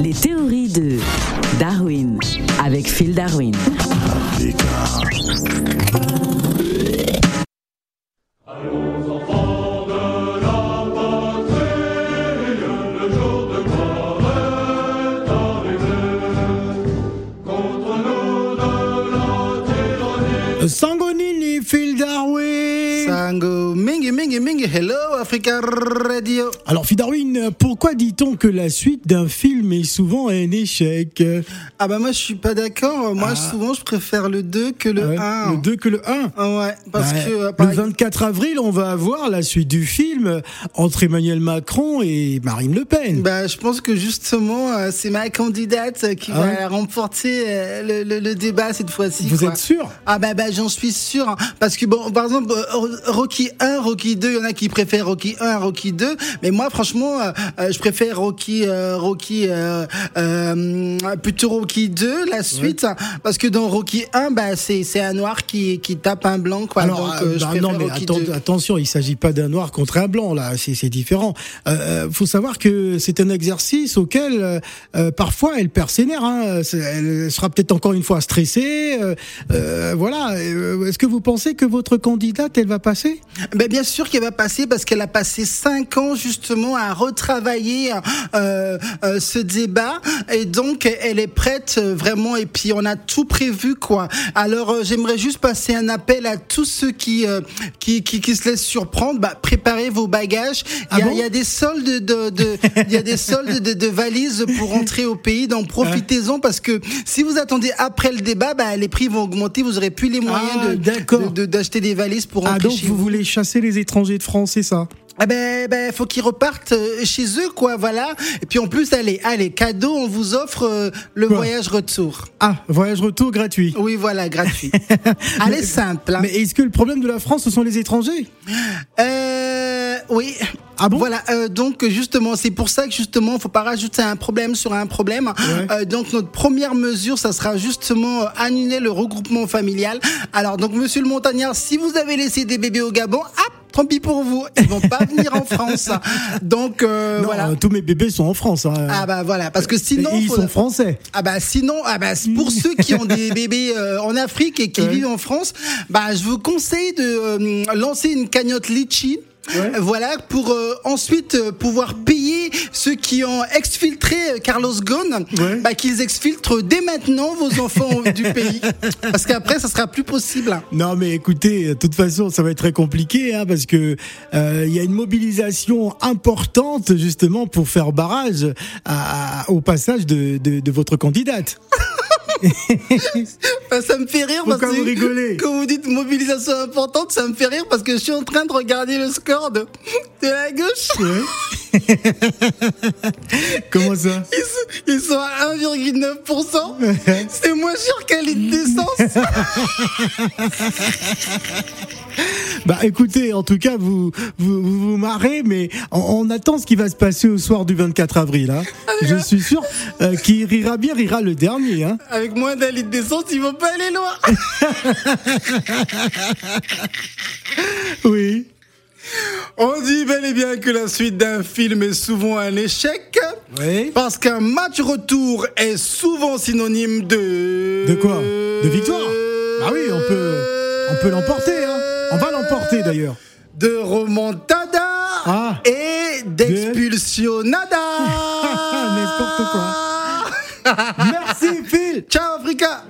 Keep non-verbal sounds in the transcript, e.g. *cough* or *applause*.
Les théories de Darwin avec Phil Darwin. Sangonini, Phil Darwin. Sango, mingi, mingi, mingi, hello Africa Radio. Alors, Phil Darwin, pourquoi dit-on que la suite d'un film est souvent un échec? Ah bah moi je suis pas d'accord, moi Ah. souvent je préfère le 2 que le Ouais, 1. Le 2 que le 1 Ah ouais, parce que... euh, le par- 24 avril, on va avoir la suite du film entre Emmanuel Macron et Marine Le Pen. Bah, je pense que justement, euh, c'est ma candidate qui Ah va remporter euh, le, le- le débat cette fois-ci. Vous quoi. êtes sûr? Ah bah, bah j'en suis sûr. hein. Parce que bon, par exemple, Rocky 1, Rocky 2, il y en a qui préfèrent Rocky 1 à Rocky 2. Mais moi, franchement, euh, euh, je préfère Rocky, euh, Rocky, euh, euh, plutôt Rocky 2, la suite. Parce que dans Rocky 1, bah, c'est, c'est un noir qui, qui tape un blanc, quoi. Alors, Donc, euh, je bah, non, mais atten- 2. attention, il s'agit pas d'un noir contre un blanc là, c'est c'est différent. Euh, faut savoir que c'est un exercice auquel parfois elle perd ses nerfs. Hein. Elle sera peut-être encore une fois stressée. voilà. Est-ce que vous pensez que votre candidate elle va passer Ben bien sûr qu'elle va passer parce qu'elle a passé cinq ans justement à retravailler euh, euh, ce débat et donc elle est prête euh, vraiment et puis on a tout prévu quoi. Alors euh, j'aimerais juste passer un appel à tous ceux qui euh, qui, qui qui se laissent surprendre. Bah, préparez vos bagages. Il y, a, Ah bon il y a des soldes de de il y a des soldes de, de valises pour rentrer au pays. Donc profitez-en parce que si vous attendez après le débat, bah, les prix vont augmenter. Vous aurez plus les moyens Ah, de- d'acheter des valises pour Ah rentrer donc vous vous. voulez chasser les étrangers de France, c'est ça? Ah ben, ben, faut qu'ils repartent euh, chez eux, quoi, voilà. Et puis en plus, allez, allez, cadeau, on vous offre euh, le Quoi? voyage retour. Ah, voyage retour gratuit. Oui, voilà, gratuit. *laughs* allez, simple. hein. Mais est-ce que le problème de la France, ce sont les étrangers? Euh, oui. Ah bon? Voilà, euh, donc justement, c'est pour ça que justement, faut pas rajouter un problème sur un problème. Ouais. Euh, donc notre première mesure, ça sera justement euh, annuler le regroupement familial. Alors donc, Monsieur le Montagnard, si vous avez laissé des bébés au Gabon, hop, tant pis pour vous, ils vont pas venir en France. *laughs* Donc euh, Non, voilà. tous mes bébés sont en France. hein. Ah bah voilà, parce que Et sinon, ils faut- sont français. Ah bah sinon, ah bah pour ceux qui ont des bébés euh, en Afrique et qui Ouais. vivent en France, bah je vous conseille de euh, lancer une cagnotte litchi. Ouais. Voilà pour euh, ensuite euh, pouvoir payer ceux qui ont exfiltré euh, Carlos Ghosn, Ouais. bah qu'ils exfiltrent dès maintenant vos enfants du *laughs* pays, parce qu'après ça sera plus possible. Non, mais écoutez, de toute façon, ça va être très compliqué, hein, parce que euh, il y a une mobilisation importante justement pour faire barrage à- à- au passage de, de, de votre candidate. *laughs* Bah, ça me fait rire Pourquoi parce que vous rigolez quand vous dites mobilisation importante, ça me fait rire parce que je suis en train de regarder le score de, de la gauche. Ouais. *laughs* Comment ça Ils sont, ils sont à 1,9%. C'est moins cher qu'un litre d'essence. *laughs* Bah écoutez, en tout cas, vous vous, vous, vous marrez, mais on, on attend ce qui va se passer au soir du 24 avril. Hein. Je suis sûr euh, qui rira bien rira le dernier. Hein. Avec moins d'un litre d'essence, ils vont pas aller loin. *laughs* Oui. On dit bel et bien que la suite d'un film est souvent un échec. Oui. Parce qu'un match retour est souvent synonyme de. De quoi? De victoire? Bah oui, on peut, on peut l'emporter, hein. On va l'emporter d'ailleurs. De remontada ah. et d'Expulsionada. *laughs* N'importe quoi. *laughs* Merci Phil. Ciao Africa.